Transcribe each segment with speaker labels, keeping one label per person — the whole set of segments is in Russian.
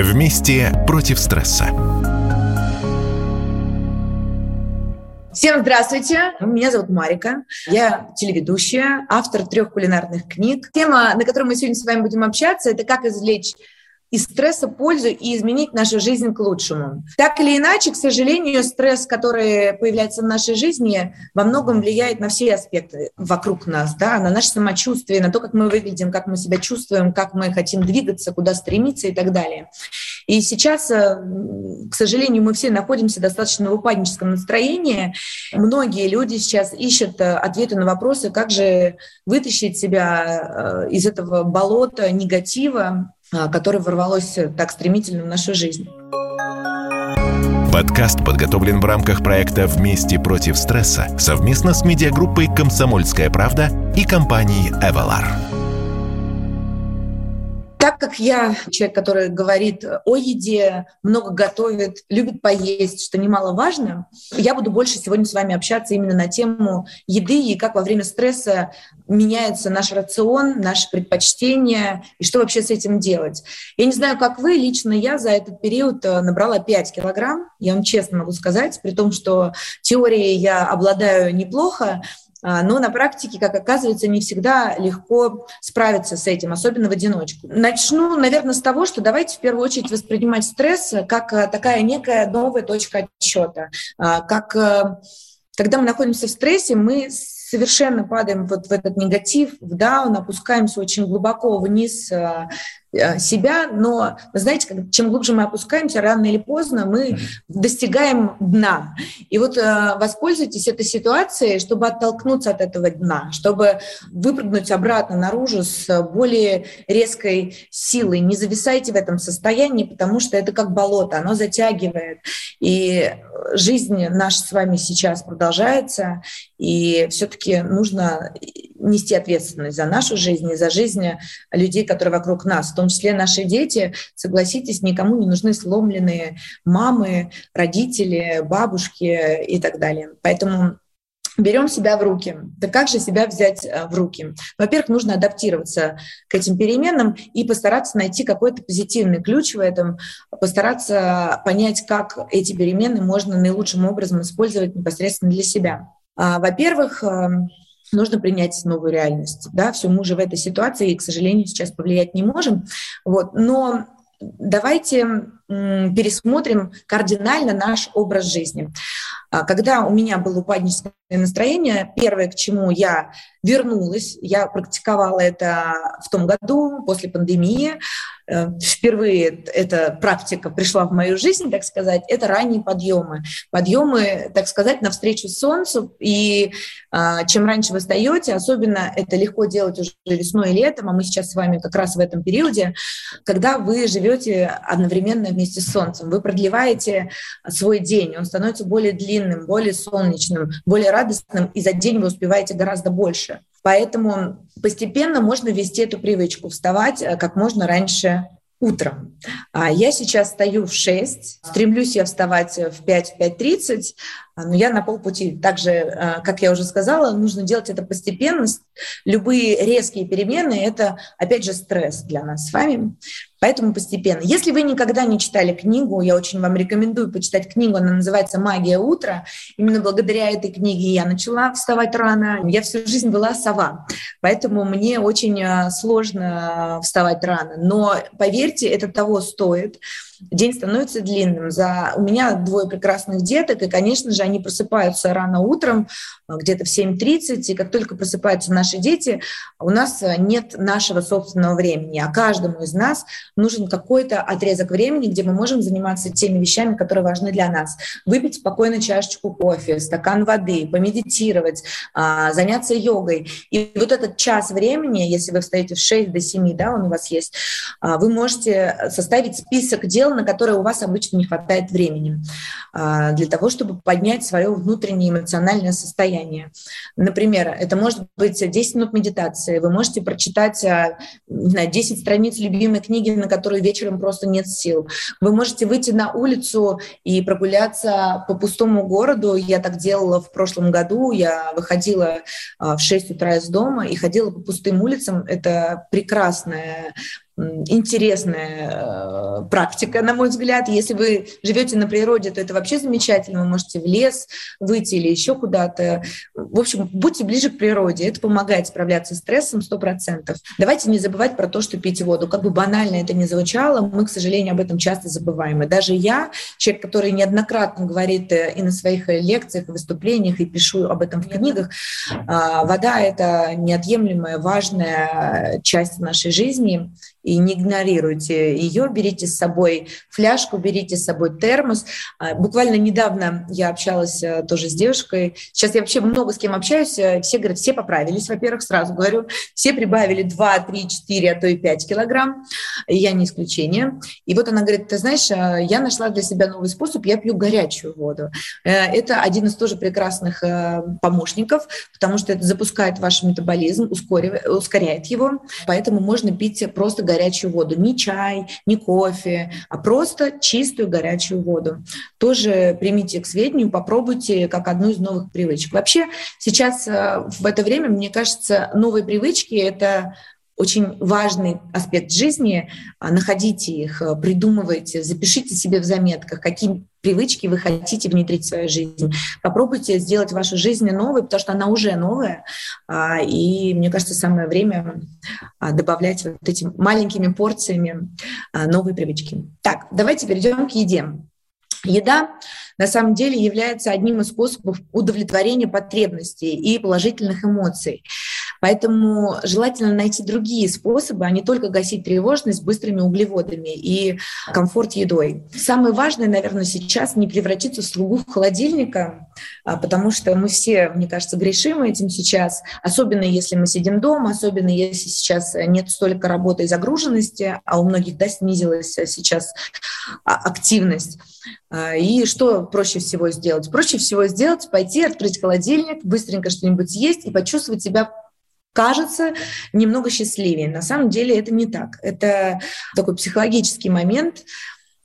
Speaker 1: Вместе против стресса.
Speaker 2: Всем здравствуйте! Меня зовут Марика. Я телеведущая, автор трех кулинарных книг. Тема, на которой мы сегодня с вами будем общаться, это как извлечь из стресса пользу и изменить нашу жизнь к лучшему. Так или иначе, к сожалению, стресс, который появляется в нашей жизни, во многом влияет на все аспекты вокруг нас, да, на наше самочувствие, на то, как мы выглядим, как мы себя чувствуем, как мы хотим двигаться, куда стремиться и так далее. И сейчас, э, к сожалению, мы все находимся достаточно в упадническом настроении. Многие люди сейчас ищут э, ответы на вопросы, как же вытащить себя э, из этого болота негатива, которое ворвалось так стремительно в нашу жизнь.
Speaker 1: Подкаст подготовлен в рамках проекта «Вместе против стресса» совместно с медиагруппой «Комсомольская правда» и компанией «Эвалар».
Speaker 2: Так как я человек, который говорит о еде, много готовит, любит поесть, что немаловажно, я буду больше сегодня с вами общаться именно на тему еды и как во время стресса меняется наш рацион, наши предпочтения и что вообще с этим делать. Я не знаю, как вы, лично я за этот период э, набрала 5 килограмм, я вам честно могу сказать, при том, что теорией я обладаю неплохо, но на практике, как оказывается, не всегда легко справиться с этим, особенно в одиночку. Начну, наверное, с того, что давайте в первую очередь воспринимать стресс как э, такая некая новая точка отсчета, а, как э, когда мы находимся в стрессе, мы совершенно падаем вот в этот негатив, в даун, опускаемся очень глубоко вниз э, Э, себя, но, вы знаете, чем глубже мы опускаемся, рано или поздно мы достигаем дна. И вот э, воспользуйтесь этой ситуацией, чтобы оттолкнуться от этого дна, чтобы выпрыгнуть обратно наружу с более резкой силой. Не зависайте в этом состоянии, потому что это как болото, оно затягивает. И жизнь наша с вами сейчас продолжается, и все-таки нужно нести ответственность за нашу жизнь и за жизнь людей, которые вокруг нас, в том числе наши дети. Согласитесь, никому не нужны сломленные мамы, родители, бабушки и так далее. Поэтому берем себя в руки. Да как же себя взять э, в руки? Во-первых, нужно адаптироваться к этим переменам и постараться найти какой-то позитивный ключ в этом, постараться понять, как эти перемены можно наилучшим образом использовать непосредственно для себя. А, во-первых, эм, нужно принять новую реальность. Да, все мы уже в этой ситуации, и, к сожалению, сейчас повлиять не можем. Вот. Но давайте пересмотрим кардинально наш образ жизни. А, когда у меня было упадническое настроение, первое, к чему я вернулась, я практиковала это в том году, после пандемии, Э, впервые эта практика пришла в мою жизнь, так сказать, это ранние подъемы. Подъемы, так сказать, навстречу солнцу. И а, чем раньше вы встаете, особенно это легко делать уже весной и летом, а мы сейчас с вами как раз в этом периоде, когда вы живете одновременно вместе с солнцем. Вы продлеваете свой день, он становится более длинным, более солнечным, более радостным, и за день вы успеваете гораздо больше. Поэтому постепенно можно ввести эту привычку, вставать э, как можно раньше утром. А я сейчас стою в 6, стремлюсь я вставать в 5-5.30, а, но я на полпути. Также, э, как я уже сказала, нужно делать это постепенно. Любые резкие перемены – это, опять же, стресс для нас с вами. Поэтому постепенно. Если вы никогда не читали книгу, я очень вам рекомендую почитать книгу, она называется «Магия утра». Именно благодаря этой книге я начала вставать рано. Я всю жизнь была сова, поэтому мне очень э, сложно вставать рано. Но поверьте, это того стоит день становится длинным. За... У меня двое прекрасных деток, и, конечно же, они просыпаются рано утром, а, где-то в 7.30, и как только просыпаются наши дети, у нас а, нет нашего собственного времени, а каждому из нас нужен какой-то отрезок времени, где мы можем заниматься теми вещами, которые важны для нас. Выпить спокойно чашечку кофе, стакан воды, помедитировать, а, заняться йогой. И вот этот час времени, если вы встаете в 6 до 7, да, он у вас есть, вы можете составить список дел, дел, на которые у вас обычно не хватает времени а, для того, чтобы поднять свое внутреннее эмоциональное состояние. Например, это может быть 10 минут медитации, вы можете прочитать а, знаю, 10 страниц любимой книги, на которую вечером просто нет сил. Вы можете выйти на улицу и прогуляться по пустому городу. Я так делала в прошлом году. Я выходила а, в 6 утра из дома и ходила по пустым улицам. Это прекрасное интересная э, практика, на мой взгляд. Если вы живете на природе, то это вообще замечательно. Вы можете в лес выйти или еще куда-то. В общем, будьте ближе к природе. Это помогает справляться с стрессом 100%. Давайте не забывать про то, что пить воду. Как бы банально это ни звучало, мы, к сожалению, об этом часто забываем. И даже я, человек, который неоднократно говорит э, и на своих лекциях, и выступлениях, и пишу об этом в книгах, а, вода — это неотъемлемая, важная часть нашей жизни и не игнорируйте ее, берите с собой фляжку, берите с собой термос. А, буквально недавно я общалась э, тоже с девушкой, сейчас я вообще много с кем общаюсь, э, все говорят, все поправились, во-первых, сразу говорю, все прибавили 2, 3, 4, а то и 5 килограмм, я не исключение. И вот она говорит, ты знаешь, э, я нашла для себя новый способ, я пью горячую воду. Это один из тоже прекрасных помощников, потому что это запускает ваш метаболизм, ускоряет его, поэтому можно пить просто горячую горячую воду. Не чай, не кофе, а просто чистую горячую воду. Тоже примите к сведению, попробуйте как одну из новых привычек. Вообще сейчас э, в это время, мне кажется, новые привычки — это очень важный аспект жизни. А, находите их, э, придумывайте, запишите себе в заметках, какие привычки вы хотите внедрить в свою жизнь. Попробуйте сделать вашу жизнь новой, потому что она уже новая. А, и мне кажется, самое время а, добавлять вот этими маленькими порциями новые привычки. Так, давайте перейдем к еде. Еда на самом деле является одним из способов удовлетворения потребностей и положительных эмоций. Поэтому желательно найти другие способы, а не только гасить тревожность быстрыми углеводами и комфорт едой. Самое важное, наверное, сейчас не превратиться в слугу холодильника, а, потому что мы все, мне кажется, грешим этим сейчас, особенно если мы сидим дома, особенно если сейчас нет столько работы и загруженности, а у многих да, снизилась сейчас а, активность. А, и что проще всего сделать? Проще всего сделать пойти, открыть холодильник, быстренько что-нибудь съесть и почувствовать себя кажется немного счастливее. На самом деле это не так. Это такой психологический момент.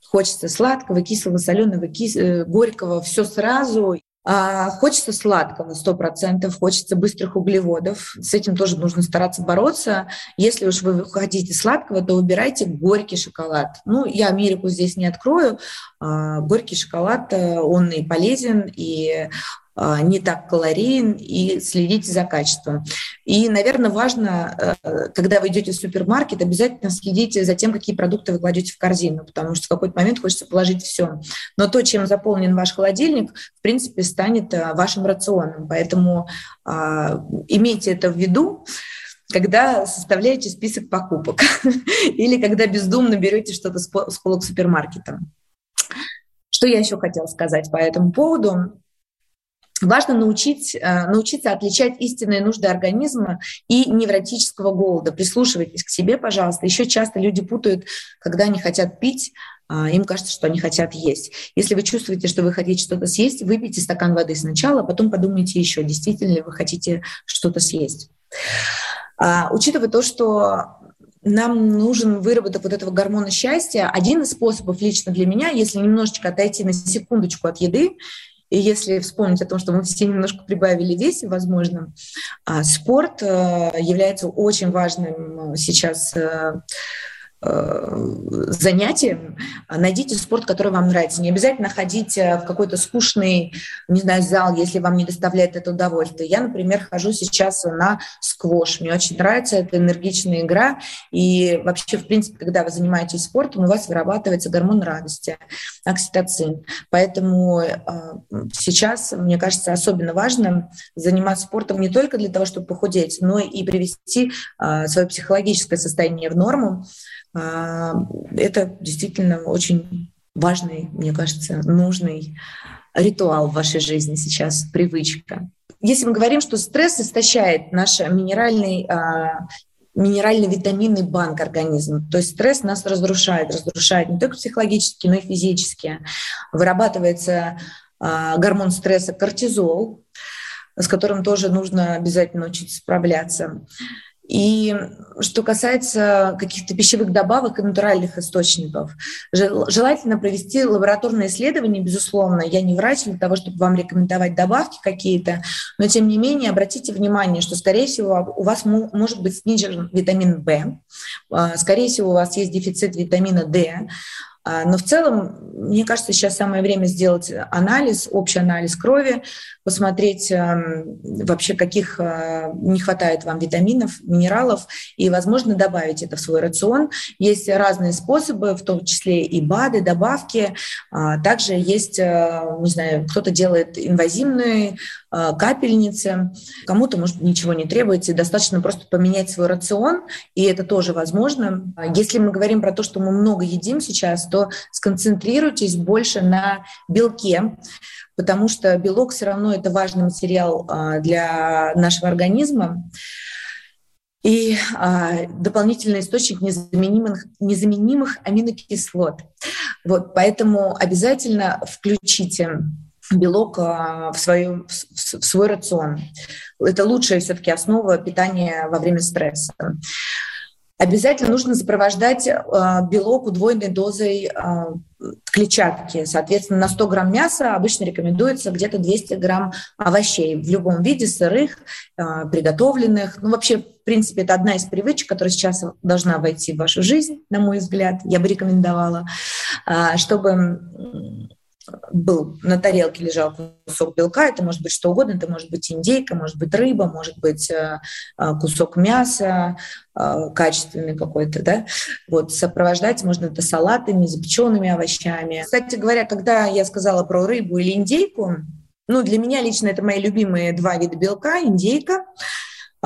Speaker 2: Хочется сладкого, кислого, соленого, кис... Э, горького, все сразу. А, хочется сладкого, сто процентов, хочется быстрых углеводов. С этим тоже нужно стараться бороться. Если уж вы хотите сладкого, то выбирайте горький шоколад. Ну, я Америку здесь не открою. А, горький шоколад, э, он и полезен, и а, не так калорийен и следите за качеством. И, наверное, важно, э, когда вы идете в супермаркет, обязательно следите за тем, какие продукты вы кладете в корзину, потому что в какой-то момент хочется положить все. Но то, чем заполнен ваш холодильник, в принципе, станет э, вашим рационом. Поэтому а, имейте это в виду когда составляете список покупок или когда бездумно берете что-то с полок супермаркета. Что я еще хотела сказать по этому поводу? Важно научить, э, научиться отличать истинные нужды организма и невротического голода. Прислушивайтесь к себе, пожалуйста. Еще часто люди путают, когда они хотят пить, а, им кажется, что они хотят есть. Если вы чувствуете, что вы хотите что-то съесть, выпейте стакан воды сначала, а потом подумайте еще, действительно ли вы хотите что-то съесть. А, учитывая то, что нам нужен выработок вот этого гормона счастья. Один из способов лично для меня, если немножечко отойти на секундочку от еды и если вспомнить о том, что мы все немножко прибавили весе, возможно, а, спорт э, является очень важным сейчас э, Э, занятием, найдите спорт, который вам нравится. Не обязательно ходить э, в какой-то скучный, не знаю, зал, если вам не доставляет это удовольствие. Я, например, хожу сейчас на сквош. Мне очень нравится эта энергичная игра. И вообще, в принципе, когда вы занимаетесь спортом, у вас вырабатывается гормон радости, окситоцин. Поэтому э, сейчас, мне кажется, особенно важно заниматься спортом не только для того, чтобы похудеть, но и привести свое психологическое состояние в норму, это действительно очень важный, мне кажется, нужный ритуал в вашей жизни сейчас, привычка. Если мы говорим, что стресс истощает наш минеральный а, минерально-витаминный банк организма. То есть стресс нас разрушает, разрушает не только психологически, но и физически. Вырабатывается а, гормон стресса кортизол, с которым тоже нужно обязательно учиться справляться. И что касается каких-то пищевых добавок и натуральных источников, желательно провести лабораторное исследование, безусловно. Я не врач для того, чтобы вам рекомендовать добавки какие-то, но тем не менее обратите внимание, что, скорее всего, у вас может быть снижен витамин В, а, скорее всего, у вас есть дефицит витамина D, а, но в целом, мне кажется, сейчас самое время сделать анализ, общий анализ крови, посмотреть эм, вообще, каких э, не хватает вам витаминов, минералов, и, возможно, добавить это в свой рацион. Есть разные способы, в том числе и БАДы, добавки. А, также есть, э, не знаю, кто-то делает инвазивные э, капельницы, кому-то, может ничего не требуется, достаточно просто поменять свой рацион, и это тоже возможно. Если мы говорим про то, что мы много едим сейчас, то сконцентрируйтесь больше на белке, потому что белок все равно это важный материал а, для нашего организма и а, дополнительный источник незаменимых, незаменимых аминокислот. Вот, поэтому обязательно включите белок а, в, свою, в свой рацион. Это лучшая все-таки основа питания во время стресса. Обязательно нужно сопровождать э, белок удвоенной дозой э, клетчатки. Соответственно, на 100 грамм мяса обычно рекомендуется где-то 200 грамм овощей в любом виде, сырых, э, приготовленных. Ну, вообще, в принципе, это одна из привычек, которая сейчас должна войти в вашу жизнь, на мой взгляд, я бы рекомендовала, чтобы был на тарелке лежал кусок белка, это может быть что угодно, это может быть индейка, может быть рыба, может быть э, э, кусок мяса, э, качественный какой-то, да, вот, сопровождать можно это салатами, запеченными овощами. Кстати говоря, когда я сказала про рыбу или индейку, ну, для меня лично это мои любимые два вида белка, индейка,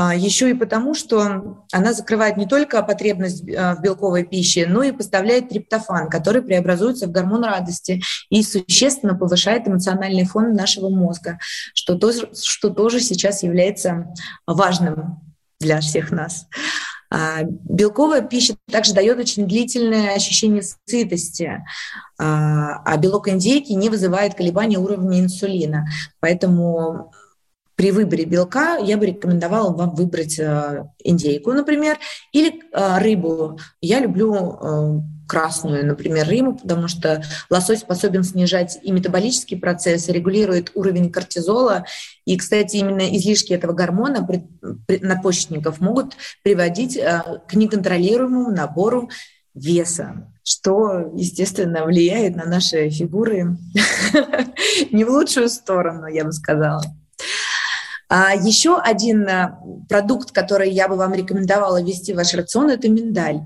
Speaker 2: еще и потому, что она закрывает не только потребность а, в белковой пище, но и поставляет триптофан, который преобразуется в гормон радости и существенно повышает эмоциональный фон нашего мозга, что тоже, что тоже сейчас является важным для всех нас. А, белковая пища также дает очень длительное ощущение сытости, а белок индейки не вызывает колебания уровня инсулина. Поэтому при выборе белка я бы рекомендовала вам выбрать э, индейку, например, или э, рыбу. Я люблю э, красную, например, рыбу, потому что лосось способен снижать и метаболический процесс, регулирует уровень кортизола. И, кстати, именно излишки этого гормона надпочечников могут приводить к неконтролируемому набору веса, что, естественно, влияет на наши фигуры не в лучшую сторону, я бы сказала. А еще один э, продукт, который я бы вам рекомендовала ввести в ваш рацион, это миндаль.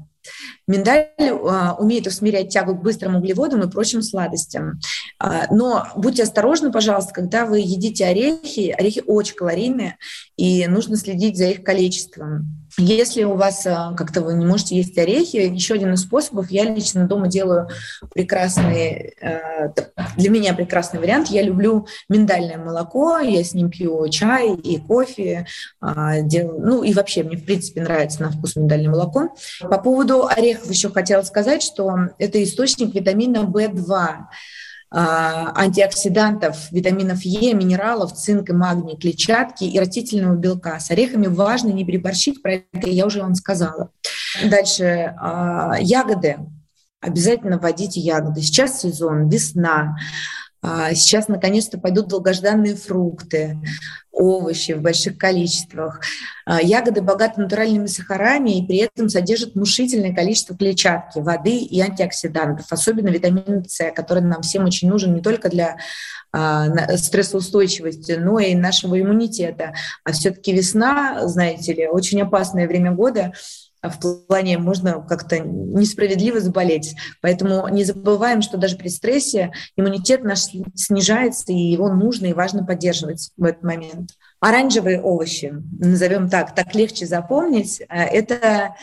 Speaker 2: Миндаль а, умеет усмирять тягу к быстрым углеводам и прочим сладостям. А, но будьте осторожны, пожалуйста, когда вы едите орехи. Орехи очень калорийные, и нужно следить за их количеством. Если у вас а, как-то вы не можете есть орехи, еще один из способов, я лично дома делаю прекрасный, а, для меня прекрасный вариант. Я люблю миндальное молоко, я с ним пью чай и кофе, а, ну и вообще мне в принципе нравится на вкус миндальное молоко. По поводу орехов еще хотела сказать, что это источник витамина В2. А, антиоксидантов, витаминов Е, минералов, цинка, магний, клетчатки и растительного белка. С орехами важно не переборщить, про это я уже вам сказала. Дальше а, ягоды. Обязательно вводите ягоды. Сейчас сезон, весна. А, сейчас наконец-то пойдут долгожданные фрукты, овощи в больших количествах. А, ягоды богаты натуральными сахарами и при этом содержат внушительное количество клетчатки, воды и антиоксидантов, особенно витамин С, который нам всем очень нужен не только для а, стрессоустойчивости, но и нашего иммунитета. А все-таки весна, знаете ли, очень опасное время года, в плане можно как-то несправедливо заболеть. Поэтому не забываем, что даже при стрессе иммунитет наш снижается, и его нужно и важно поддерживать в этот момент. Оранжевые овощи, назовем так, так легче запомнить, э, это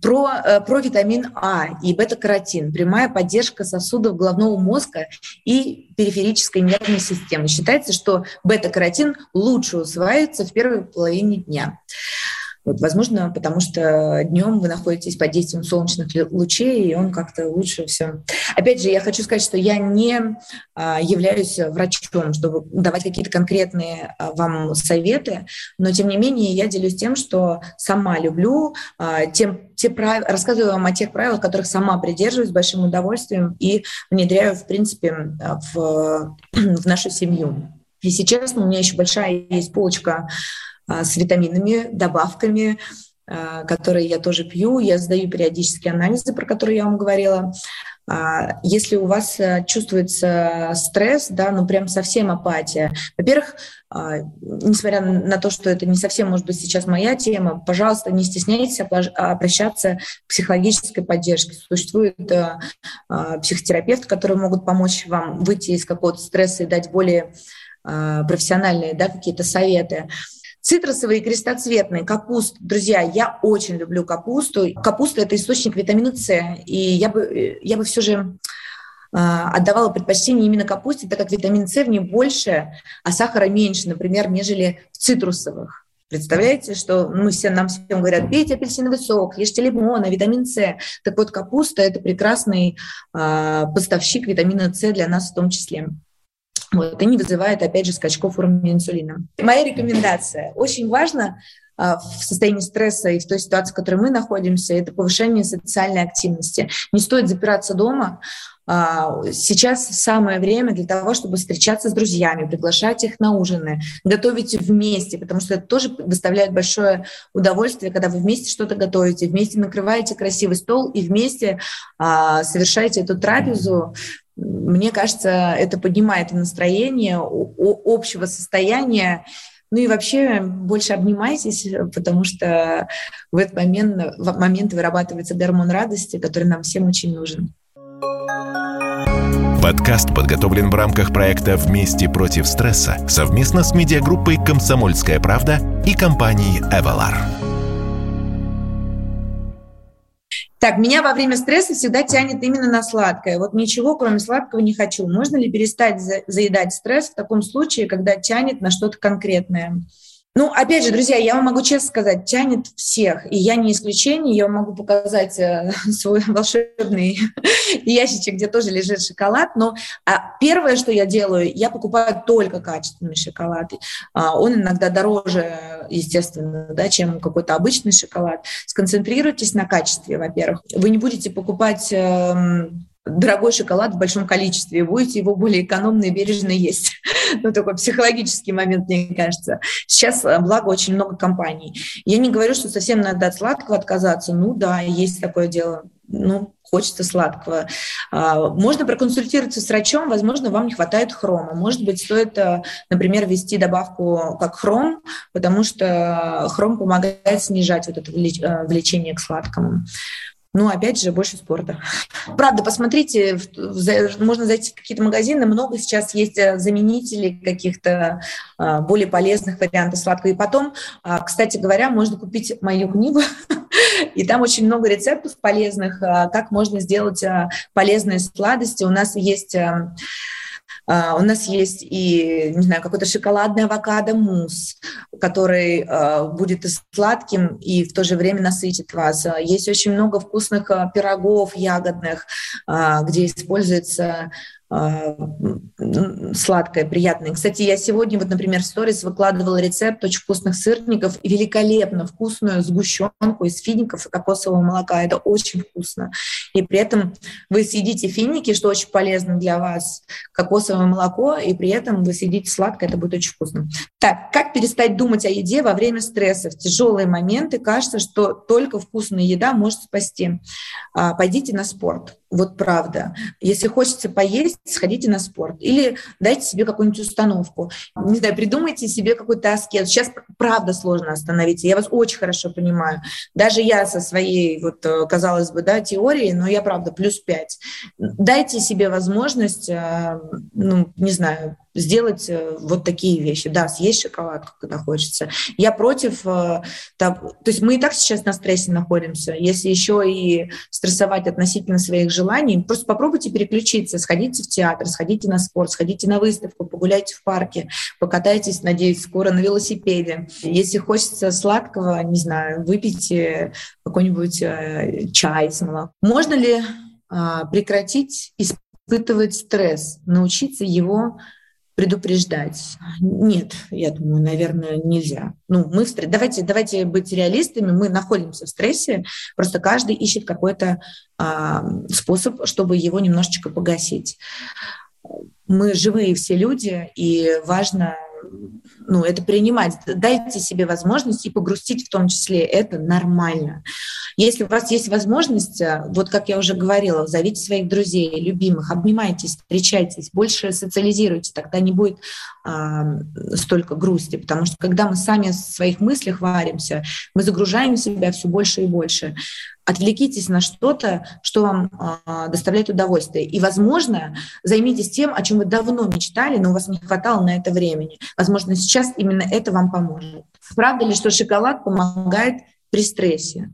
Speaker 2: про, э, про витамин А и бета-каротин, прямая поддержка сосудов головного мозга и периферической нервной системы. Считается, что бета-каротин лучше усваивается в первой половине дня. Вот, возможно, потому что днем вы находитесь под действием солнечных лучей, и он как-то лучше все. Опять же, я хочу сказать, что я не а, являюсь врачом, чтобы давать какие-то конкретные а, вам советы, но тем не менее я делюсь тем, что сама люблю, а, тем, те прав... рассказываю вам о тех правилах, которых сама придерживаюсь с большим удовольствием и внедряю, в принципе, в, в нашу семью. Если честно, у меня еще большая есть полочка с витаминами, добавками, а, которые я тоже пью. Я сдаю периодические анализы, про которые я вам говорила. А, если у вас э, чувствуется стресс, да, ну прям совсем апатия, во-первых, несмотря на то, что это не совсем, может быть, сейчас моя тема, пожалуйста, не стесняйтесь обращаться к психологической поддержке. Существует э, психотерапевт, которые могут помочь вам выйти из какого-то стресса и дать более профессиональные да, какие-то советы. Цитрусовые крестоцветные, капуста. Друзья, я очень люблю капусту. Капуста – это источник витамина С. И я бы, я бы все же а, отдавала предпочтение именно капусте, так как витамин С в ней больше, а сахара меньше, например, нежели в цитрусовых. Представляете, что мы все, нам всем говорят, пейте апельсиновый сок, ешьте лимон, а витамин С. Так вот, капуста – это прекрасный э, поставщик витамина С для нас в том числе. Вот, и не вызывает, опять же, скачков уровня инсулина. Моя рекомендация. Очень важно а, в состоянии стресса и в той ситуации, в которой мы находимся, это повышение социальной активности. Не стоит запираться дома. А, сейчас самое время для того, чтобы встречаться с друзьями, приглашать их на ужины, готовить вместе, потому что это тоже доставляет большое удовольствие, когда вы вместе что-то готовите, вместе накрываете красивый стол и вместе а, совершаете эту трапезу мне кажется, это поднимает настроение общего состояния. Ну и вообще больше обнимайтесь, потому что в этот момент, в момент вырабатывается гормон радости, который нам всем очень нужен.
Speaker 1: Подкаст подготовлен в рамках проекта «Вместе против стресса» совместно с медиагруппой «Комсомольская правда» и компанией «Эвалар».
Speaker 2: Так, меня во время стресса всегда тянет именно на сладкое. Вот ничего, кроме сладкого, не хочу. Можно ли перестать заедать стресс в таком случае, когда тянет на что-то конкретное? Ну, опять же, друзья, я вам могу честно сказать, тянет всех, и я не исключение, я могу показать э, свой волшебный ящичек, где тоже лежит шоколад, но а первое, что я делаю, я покупаю только качественный шоколад. А, он иногда дороже, естественно, да, чем какой-то обычный шоколад. Сконцентрируйтесь на качестве, во-первых. Вы не будете покупать э, дорогой шоколад в большом количестве, будете его более экономно и бережно есть. ну, такой психологический момент, мне кажется. Сейчас, э, благо, очень много компаний. Я не говорю, что совсем надо от сладкого отказаться. Ну да, есть такое дело. Ну, хочется сладкого. А, можно проконсультироваться с врачом, возможно, вам не хватает хрома. Может быть, стоит, э, например, ввести добавку как хром, потому что хром помогает снижать вот это э, влечение к сладкому. Ну, опять же, больше спорта. Правда, посмотрите, можно зайти в какие-то магазины, много сейчас есть э, заменителей каких-то а, более полезных вариантов сладкого. И потом, а, кстати говоря, можно купить мою книгу, и там очень много рецептов полезных, а, как можно сделать полезные сладости. У нас есть Uh, у нас есть и, не знаю, какой-то шоколадный авокадо-мусс, который uh, будет и сладким, и в то же время насытит вас. Uh, есть очень много вкусных пирогов ягодных, где используется а, сладкое, приятное. Кстати, я сегодня, вот, например, в сторис выкладывала рецепт очень вкусных сырников, великолепно вкусную сгущенку из фиников и кокосового молока. Это очень вкусно. И при этом вы съедите финики, что очень полезно для вас, кокосовое молоко, и при этом вы съедите сладкое, это будет очень вкусно. Так, как перестать думать о еде во время стресса? В тяжелые моменты кажется, что только вкусная еда может спасти. А, пойдите на спорт вот правда. Если хочется поесть, сходите на спорт. Или дайте себе какую-нибудь установку. Не знаю, придумайте себе какой-то аскет. Сейчас правда сложно остановиться. Я вас очень хорошо понимаю. Даже я со своей, вот, э, казалось бы, да, теорией, но я правда плюс пять. Дайте себе возможность, э, ну, не знаю, сделать э, вот такие вещи. Да, съесть шоколад, когда хочется. Я против... Э, то есть мы и так сейчас на стрессе находимся. Если еще и стрессовать относительно своих желаний, просто попробуйте переключиться. Сходите в театр, сходите на спорт, сходите на выставку, погуляйте в парке, покатайтесь, надеюсь, скоро на велосипеде. Если хочется сладкого, не знаю, выпейте какой-нибудь э, чай с молоком. Можно ли а, прекратить испытывать стресс, научиться его предупреждать? Нет, я думаю, наверное, нельзя. Ну, мы в стрессе. Давайте, давайте быть реалистами. Мы находимся в стрессе, просто каждый ищет какой-то а, способ, чтобы его немножечко погасить. Мы живые все люди, и важно ну, это принимать. Дайте себе возможность и погрустить в том числе. Это нормально. Если у вас есть возможность, э, вот как я уже говорила, зовите своих друзей, любимых, обнимайтесь, встречайтесь, больше социализируйте, тогда не будет а, столько грусти, потому что когда мы сами в своих мыслях варимся, мы загружаем себя все больше и больше. Отвлекитесь на что-то, что вам э, доставляет удовольствие. И, возможно, займитесь тем, о чем вы давно мечтали, но у вас не хватало на это времени. Возможно, сейчас именно это вам поможет. Правда ли, что шоколад помогает при стрессе?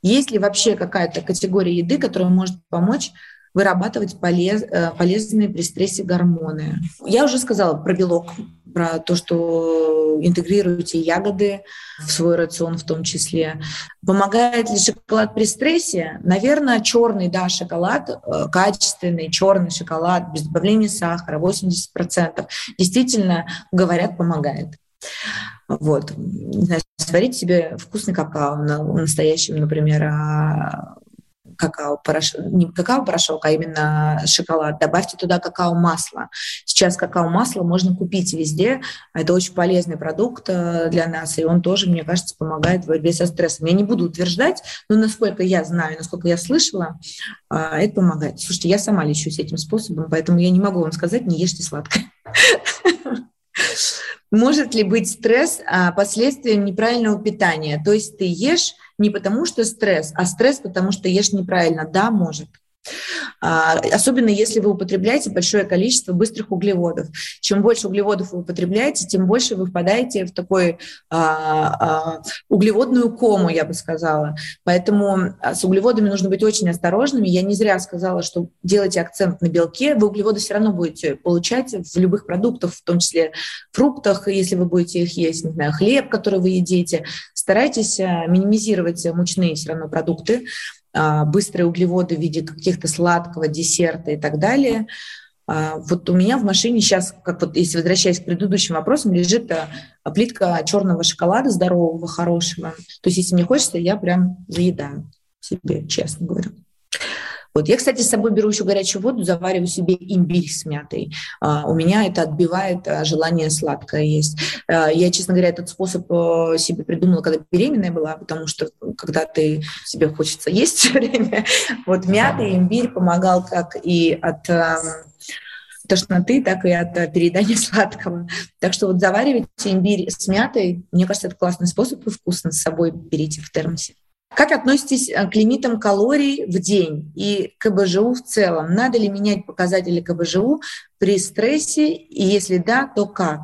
Speaker 2: Есть ли вообще какая-то категория еды, которая может помочь вырабатывать полез, э, полезные при стрессе гормоны. Я уже сказала про белок, про то, что интегрируете ягоды в свой рацион в том числе. Помогает ли шоколад при стрессе? Наверное, черный, да, шоколад, э, качественный черный шоколад без добавления сахара, 80%, действительно, говорят, помогает. Вот. Сварить себе вкусный какао, настоящим, например, а какао-порошок, не какао-порошок, а именно шоколад, добавьте туда какао-масло. Сейчас какао-масло можно купить везде, это очень полезный продукт э, для нас, и он тоже, мне кажется, помогает в борьбе со стрессом. Я не буду утверждать, но насколько я знаю, насколько я слышала, э, это помогает. Слушайте, я сама лечусь этим способом, поэтому я не могу вам сказать, не ешьте сладкое. Может ли быть стресс а, последствием неправильного питания? То есть ты ешь не потому, что стресс, а стресс, потому что ешь неправильно. Да, может. А, особенно если вы употребляете большое количество быстрых углеводов. Чем больше углеводов вы употребляете, тем больше вы впадаете в такой а, а, углеводную кому, я бы сказала. Поэтому с углеводами нужно быть очень осторожными. Я не зря сказала, что делайте акцент на белке. Вы углеводы все равно будете получать в любых продуктах, в том числе фруктах, если вы будете их есть, не знаю, хлеб, который вы едите. Старайтесь минимизировать мучные все равно продукты. А, быстрые углеводы в виде каких-то сладкого десерта и так далее. А, вот у меня в машине сейчас, как вот если возвращаясь к предыдущим вопросам, лежит а, плитка черного шоколада здорового, хорошего. То есть если мне хочется, я прям заедаю себе, честно говоря. Вот. Я, кстати, с собой беру еще горячую воду, завариваю себе имбирь с мятой. Uh, у меня это отбивает uh, желание сладкое есть. Uh, я, честно говоря, этот способ себе придумала, когда беременная была, потому что когда ты себе хочется есть все время, вот мята и имбирь помогал как и от тошноты, так и от переедания сладкого. Так что вот заваривайте имбирь с мятой, мне кажется, это классный способ и вкусно с собой берите в термосе. Как относитесь э, к лимитам калорий в день и КБЖУ в целом? Надо ли менять показатели КБЖУ при стрессе? И если да, то как?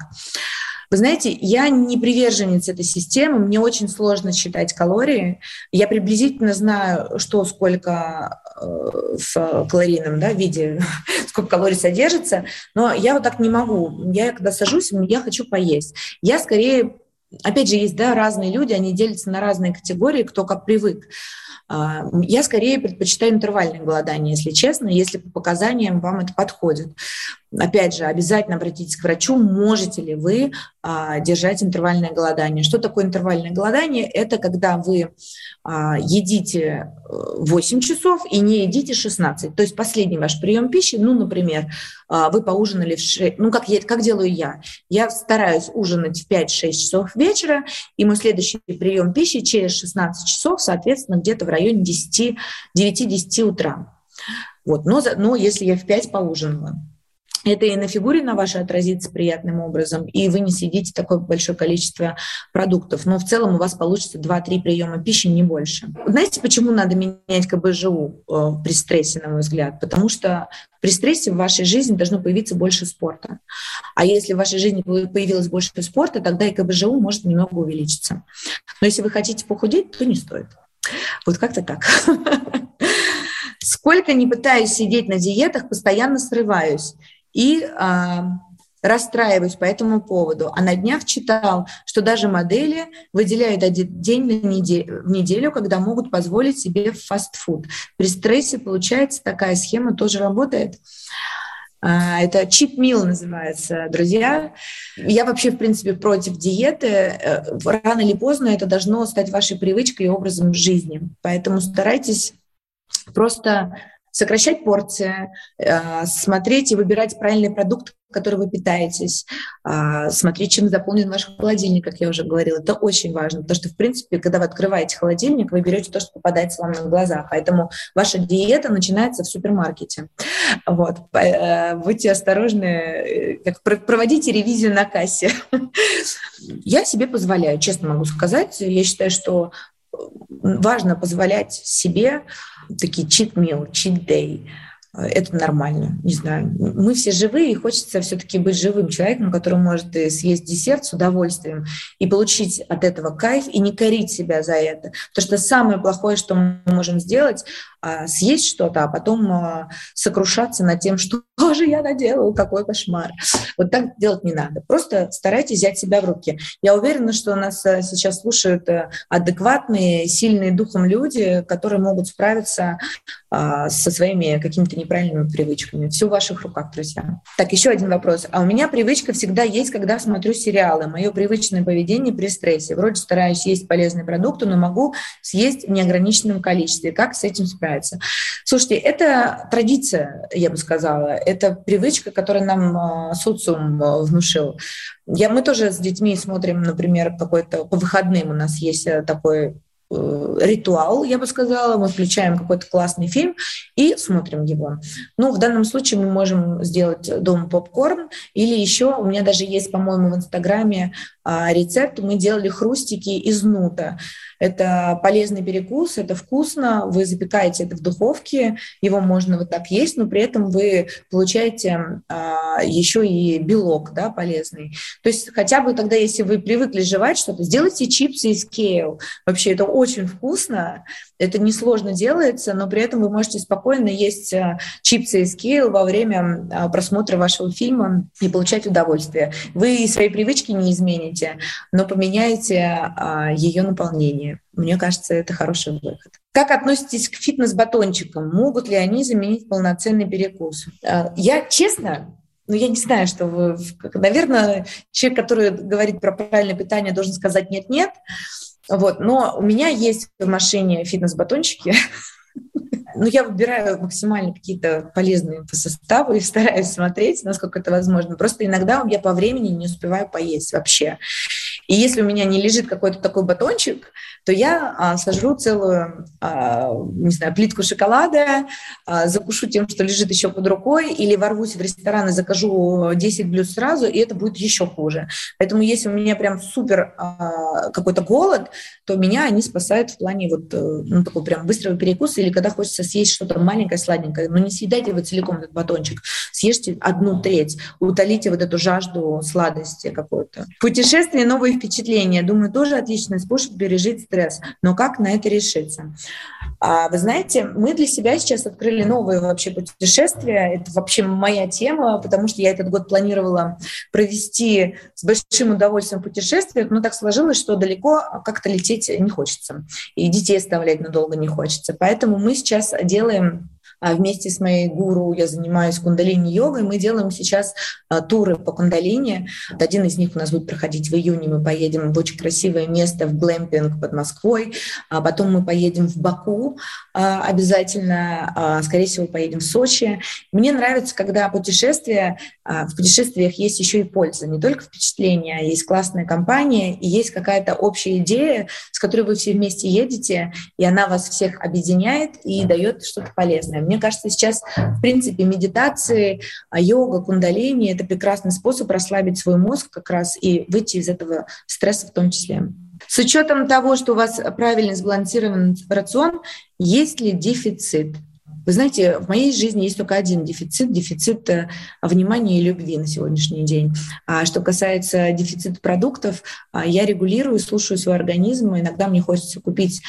Speaker 2: Вы знаете, я не приверженец этой системы, мне очень сложно считать калории. Я приблизительно знаю, что сколько э, в калорийном да, виде, сколько калорий содержится, но я вот так не могу. Я когда сажусь, я хочу поесть. Я скорее опять же, есть да, разные люди, они делятся на разные категории, кто как привык. А, я скорее предпочитаю интервальное голодание, если честно, если по показаниям вам это подходит. Опять же, обязательно обратитесь к врачу, можете ли вы а, держать интервальное голодание. Что такое интервальное голодание? Это когда вы а, едите 8 э, часов и не едите 16. То есть последний ваш прием пищи, ну, например, вы поужинали в 6, ну, как, я, как делаю я? Я стараюсь ужинать в 5-6 часов вечера, и мой следующий прием пищи через 16 часов, соответственно, где-то в районе 10, 9-10 утра. Вот, но, но если я в 5 поужинала это и на фигуре на вашей отразится приятным образом, и вы не съедите такое большое количество продуктов. Но в целом у вас получится 2-3 приема пищи, не больше. Знаете, почему надо менять КБЖУ э, при стрессе, на мой взгляд? Потому что при стрессе в вашей жизни должно появиться больше спорта. А если в вашей жизни появилось больше спорта, тогда и КБЖУ может немного увеличиться. Но если вы хотите похудеть, то не стоит. Вот как-то так. Сколько не пытаюсь сидеть на диетах, постоянно срываюсь. И а, расстраиваюсь по этому поводу. А на днях читал, что даже модели выделяют один день в неделю, когда могут позволить себе фастфуд. При стрессе, получается, такая схема тоже работает. А, это чип мил называется, друзья. Я вообще, в принципе, против диеты. Э, рано или поздно это должно стать вашей привычкой и образом жизни. Поэтому старайтесь просто сокращать порции, э, смотреть и выбирать правильный продукт, который вы питаетесь, э, смотреть, чем заполнен ваш холодильник, как я уже говорила. Это очень важно, потому что, в принципе, когда вы открываете холодильник, вы берете то, что попадается вам на глаза. Поэтому ваша диета начинается в супермаркете. Вот. Э, будьте осторожны, как проводите ревизию на кассе. Я себе позволяю, честно могу сказать. Я считаю, что важно позволять себе такие cheat meal, cheat day. Это нормально, не знаю. Мы все живые, и хочется все-таки быть живым человеком, который может съесть десерт с удовольствием и получить от этого кайф, и не корить себя за это. Потому что самое плохое, что мы можем сделать, а, съесть что-то, а потом а, сокрушаться над тем, что же я наделал, какой кошмар. Вот так делать не надо. Просто старайтесь взять себя в руки. Я уверена, что нас а, сейчас слушают адекватные, сильные духом люди, которые могут справиться со своими какими-то неправильными привычками. Все в ваших руках, друзья. Так, еще один вопрос. А у меня привычка всегда есть, когда смотрю сериалы. Мое привычное поведение при стрессе. Вроде стараюсь есть полезные продукты, но могу съесть в неограниченном количестве. Как с этим справиться? Слушайте, это традиция, я бы сказала, это привычка, которую нам а, социум а, внушил. Я, мы тоже с детьми смотрим, например, какой-то по выходным у нас есть э, такой ритуал, я бы сказала. Мы включаем какой-то классный фильм и смотрим его. Ну, в данном случае мы можем сделать дома попкорн или еще у меня даже есть, по-моему, в Инстаграме а, рецепт. Мы делали хрустики из нута. Это полезный перекус, это вкусно. Вы запекаете это в духовке, его можно вот так есть, но при этом вы получаете а, еще и белок, да, полезный. То есть хотя бы тогда, если вы привыкли жевать что-то, сделайте чипсы из кейл. Вообще это очень вкусно, это несложно делается, но при этом вы можете спокойно есть э, чипсы из кейл во время э, просмотра вашего фильма и получать удовольствие. Вы свои привычки не измените, но поменяете а, ее наполнение. Мне кажется, это хороший выход. Как относитесь к фитнес-батончикам? Могут ли они заменить полноценный перекус? Э, я, честно, ну, я не знаю, что вы... Наверное, человек, который говорит про правильное питание, должен сказать «нет-нет», вот. Но у меня есть в машине фитнес-батончики, ну, я выбираю максимально какие-то полезные по составу и стараюсь смотреть, насколько это возможно. Просто иногда я по времени не успеваю поесть вообще. И если у меня не лежит какой-то такой батончик, то я а, сожру целую, а, не знаю, плитку шоколада, а, закушу тем, что лежит еще под рукой, или ворвусь в ресторан и закажу 10 блюд сразу, и это будет еще хуже. Поэтому если у меня прям супер а, какой-то голод, то меня они спасают в плане вот э, ну, такого прям быстрого перекуса, или когда хочется съесть что-то маленькое, сладенькое, но не съедайте вы целиком этот батончик, съешьте одну треть, утолите вот эту жажду сладости какой-то. Путешествие, новые впечатления, думаю, тоже отличный способ пережить стресс. Но как на это решиться? А, вы знаете, мы для себя сейчас открыли новые вообще путешествия. Это вообще моя тема, потому что я этот год планировала провести с большим удовольствием путешествие, но так сложилось, что далеко как-то лететь не хочется. И детей оставлять надолго не хочется. Поэтому мы сейчас делаем вместе с моей гуру я занимаюсь кундалини-йогой. Мы делаем сейчас а, туры по кундалини. Один из них у нас будет проходить в июне. Мы поедем в очень красивое место, в глэмпинг под Москвой. А потом мы поедем в Баку обязательно. Скорее всего, поедем в Сочи. Мне нравится, когда путешествия, в путешествиях есть еще и польза. Не только впечатления, а есть классная компания и есть какая-то общая идея, с которой вы все вместе едете, и она вас всех объединяет и дает что-то полезное. Мне кажется, сейчас, в принципе, медитации, а, йога, кундалини — это прекрасный способ расслабить свой мозг как раз и выйти из этого стресса в том числе. С учетом того, что у вас правильно сбалансирован рацион, есть ли дефицит? Вы знаете, в моей жизни есть только один дефицит, дефицит э, внимания и любви на сегодняшний день. А что касается дефицита продуктов, а, я регулирую, слушаю свой организм. Иногда мне хочется купить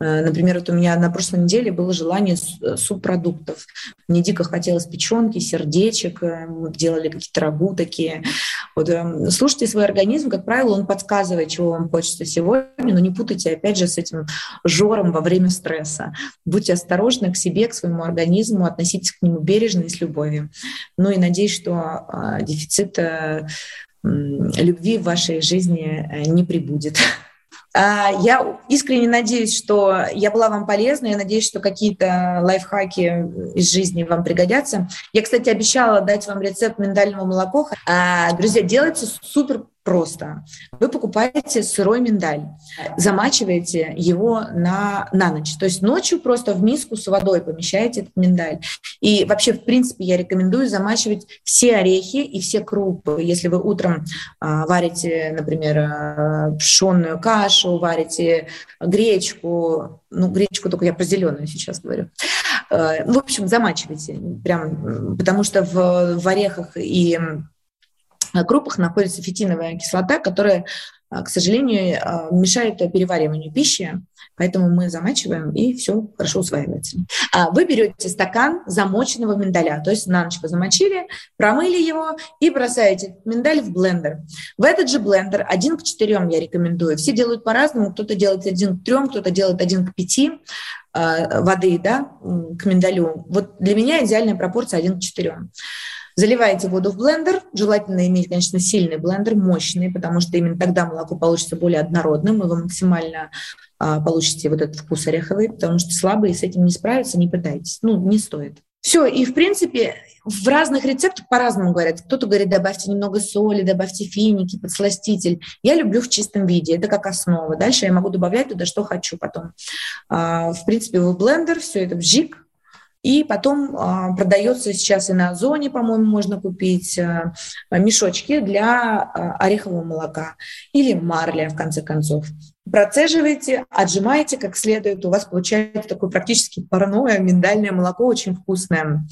Speaker 2: например, вот у меня на прошлой неделе было желание э, субпродуктов. Мне дико хотелось печенки, сердечек, э, мы делали какие-то рагу такие. Вот, эм, слушайте свой организм, как правило, он подсказывает, чего вам хочется сегодня, но не путайте, опять же, с этим жором во время стресса. Будьте осторожны к себе, к своему организму, относитесь к нему бережно и с любовью. Ну и надеюсь, что дефицита любви в вашей жизни не прибудет. А, я искренне надеюсь, что я была вам полезна. Я надеюсь, что какие-то лайфхаки из жизни вам пригодятся. Я, кстати, обещала дать вам рецепт миндального молока. А, друзья, делайте супер просто. Вы покупаете сырой миндаль, замачиваете его на, на ночь. То есть ночью просто в миску с водой помещаете этот миндаль. И вообще, в принципе, я рекомендую замачивать все орехи и все крупы. Если вы утром а, варите, например, а, пшенную кашу, варите гречку, ну, гречку только я про зеленую сейчас говорю. А, в общем, замачивайте прям, потому что в, в орехах и группах находится фитиновая кислота, которая, а, к сожалению, а, мешает перевариванию пищи, поэтому мы замачиваем, и все хорошо усваивается. А вы берете стакан замоченного миндаля, то есть на ночь замочили, промыли его и бросаете миндаль в блендер. В этот же блендер один к четырем я рекомендую. Все делают по-разному, кто-то делает один к трем, кто-то делает один к пяти воды да, к миндалю. Вот для меня идеальная пропорция один к четырем. Заливаете воду в блендер. Желательно иметь, конечно, сильный блендер, мощный, потому что именно тогда молоко получится более однородным, и вы максимально а, получите вот этот вкус ореховый, потому что слабые с этим не справятся, не пытайтесь. Ну, не стоит. Все, и в принципе в разных рецептах по-разному говорят. Кто-то говорит, добавьте немного соли, добавьте финики, подсластитель. Я люблю в чистом виде, это как основа. Дальше я могу добавлять туда, что хочу потом. А, в принципе, в блендер все это вжик, и потом а, продается сейчас и на Озоне, по-моему, можно купить а, мешочки для а, орехового молока или марля, в конце концов. Процеживаете, отжимаете как следует, у вас получается такое практически парное миндальное молоко, очень вкусное.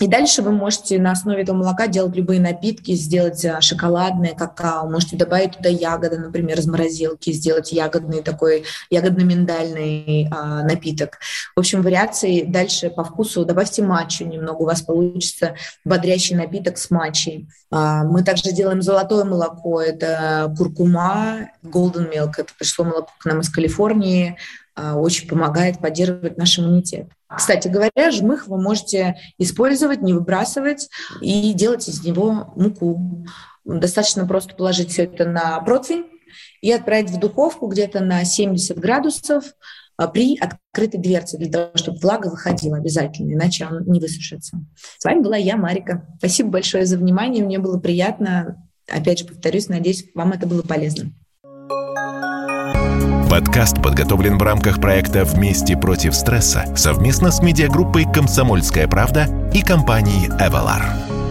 Speaker 2: И дальше вы можете на основе этого молока делать любые напитки, сделать а, шоколадное какао, можете добавить туда ягоды, например, из морозилки, сделать ягодный такой, ягодно-миндальный а, напиток. В общем, вариации дальше по вкусу. Добавьте матчу немного, у вас получится бодрящий напиток с матчей. А, мы также делаем золотое молоко, это куркума, golden milk, это пришло молоко к нам из Калифорнии, очень помогает поддерживать наш иммунитет. Кстати говоря, жмых вы можете использовать, не выбрасывать и делать из него муку. Достаточно просто положить все это на противень и отправить в духовку где-то на 70 градусов а, при открытой дверце, для того, чтобы влага выходила обязательно, иначе он не высушится. С вами была я, Марика. Спасибо большое за внимание, мне было приятно. Опять же, повторюсь, надеюсь, вам это было полезно.
Speaker 1: Подкаст подготовлен в рамках проекта «Вместе против стресса» совместно с медиагруппой «Комсомольская правда» и компанией «Эвалар».